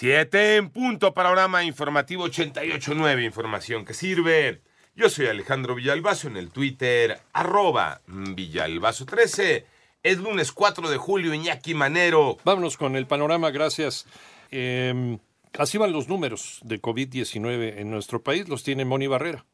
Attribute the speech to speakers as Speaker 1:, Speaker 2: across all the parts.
Speaker 1: Siete en punto, panorama informativo 88.9, información que sirve. Yo soy Alejandro Villalbazo en el Twitter, arroba Villalbazo13. Es lunes 4 de julio, Iñaki Manero.
Speaker 2: Vámonos con el panorama, gracias. Em, así van los números de COVID-19 en nuestro país, los tiene Moni Barrera.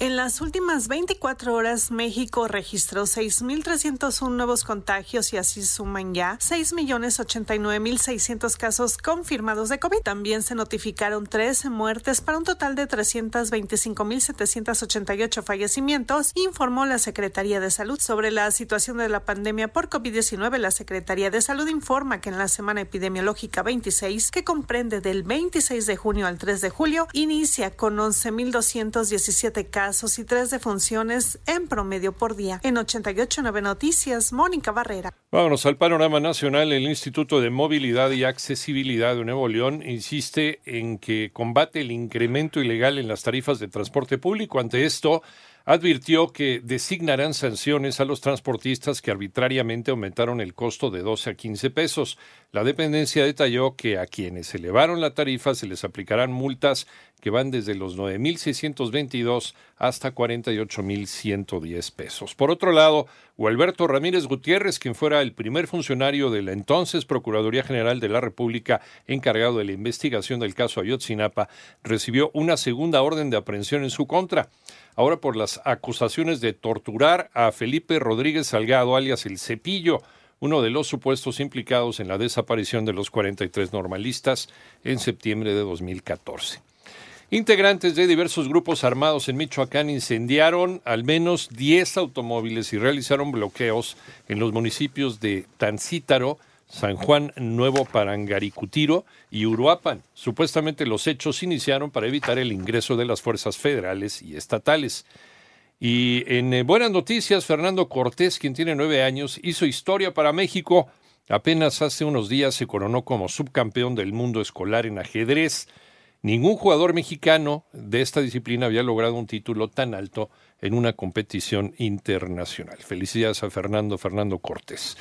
Speaker 3: En las últimas 24 horas, México registró 6.301 nuevos contagios y así suman ya 6.089.600 casos confirmados de COVID. También se notificaron 13 muertes para un total de 325.788 fallecimientos, informó la Secretaría de Salud. Sobre la situación de la pandemia por COVID-19, la Secretaría de Salud informa que en la semana epidemiológica 26, que comprende del 26 de junio al 3 de julio, inicia con 11.217 casos y tres defunciones en promedio por día. En 88.9 Noticias, Mónica Barrera.
Speaker 2: Vámonos al panorama nacional. El Instituto de Movilidad y Accesibilidad de Nuevo León insiste en que combate el incremento ilegal en las tarifas de transporte público. Ante esto, advirtió que designarán sanciones a los transportistas que arbitrariamente aumentaron el costo de 12 a 15 pesos. La dependencia detalló que a quienes elevaron la tarifa se les aplicarán multas que van desde los 9.622 hasta 48.110 pesos. Por otro lado, Gualberto Ramírez Gutiérrez, quien fuera el primer funcionario de la entonces Procuraduría General de la República encargado de la investigación del caso Ayotzinapa, recibió una segunda orden de aprehensión en su contra ahora por las acusaciones de torturar a Felipe Rodríguez Salgado, alias El Cepillo, uno de los supuestos implicados en la desaparición de los 43 normalistas en septiembre de 2014. Integrantes de diversos grupos armados en Michoacán incendiaron al menos 10 automóviles y realizaron bloqueos en los municipios de Tancítaro, San Juan Nuevo Parangaricutiro y Uruapan. Supuestamente los hechos iniciaron para evitar el ingreso de las fuerzas federales y estatales. Y en eh, buenas noticias, Fernando Cortés, quien tiene nueve años, hizo historia para México. Apenas hace unos días se coronó como subcampeón del mundo escolar en ajedrez. Ningún jugador mexicano de esta disciplina había logrado un título tan alto en una competición internacional. Felicidades a Fernando Fernando Cortés.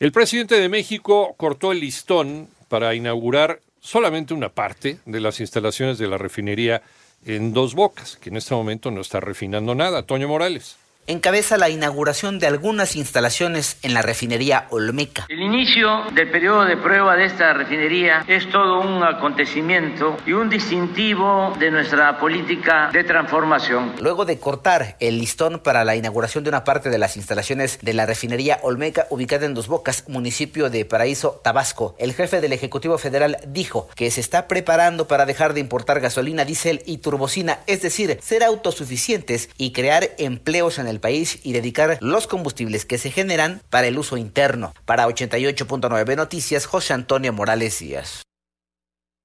Speaker 2: El presidente de México cortó el listón para inaugurar solamente una parte de las instalaciones de la refinería en Dos Bocas, que en este momento no está refinando nada. Toño Morales
Speaker 4: encabeza la inauguración de algunas instalaciones en la refinería Olmeca.
Speaker 5: El inicio del periodo de prueba de esta refinería es todo un acontecimiento y un distintivo de nuestra política de transformación.
Speaker 4: Luego de cortar el listón para la inauguración de una parte de las instalaciones de la refinería Olmeca ubicada en Dos Bocas, municipio de Paraíso, Tabasco, el jefe del Ejecutivo Federal dijo que se está preparando para dejar de importar gasolina, diésel y turbocina, es decir, ser autosuficientes y crear empleos en el país y dedicar los combustibles que se generan para el uso interno. Para 88.9 Noticias, José Antonio Morales Díaz.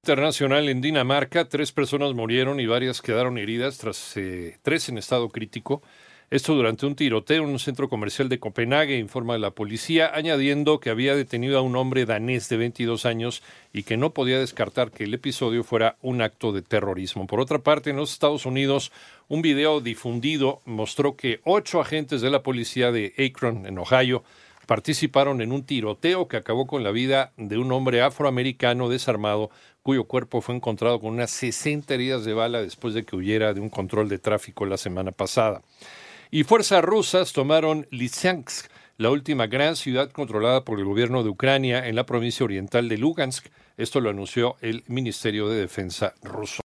Speaker 2: Internacional en Dinamarca, tres personas murieron y varias quedaron heridas tras eh, tres en estado crítico. Esto durante un tiroteo en un centro comercial de Copenhague, informa la policía, añadiendo que había detenido a un hombre danés de 22 años y que no podía descartar que el episodio fuera un acto de terrorismo. Por otra parte, en los Estados Unidos, un video difundido mostró que ocho agentes de la policía de Akron, en Ohio, participaron en un tiroteo que acabó con la vida de un hombre afroamericano desarmado cuyo cuerpo fue encontrado con unas 60 heridas de bala después de que huyera de un control de tráfico la semana pasada. Y fuerzas rusas tomaron Lysychansk, la última gran ciudad controlada por el gobierno de Ucrania en la provincia oriental de Lugansk. Esto lo anunció el Ministerio de Defensa ruso.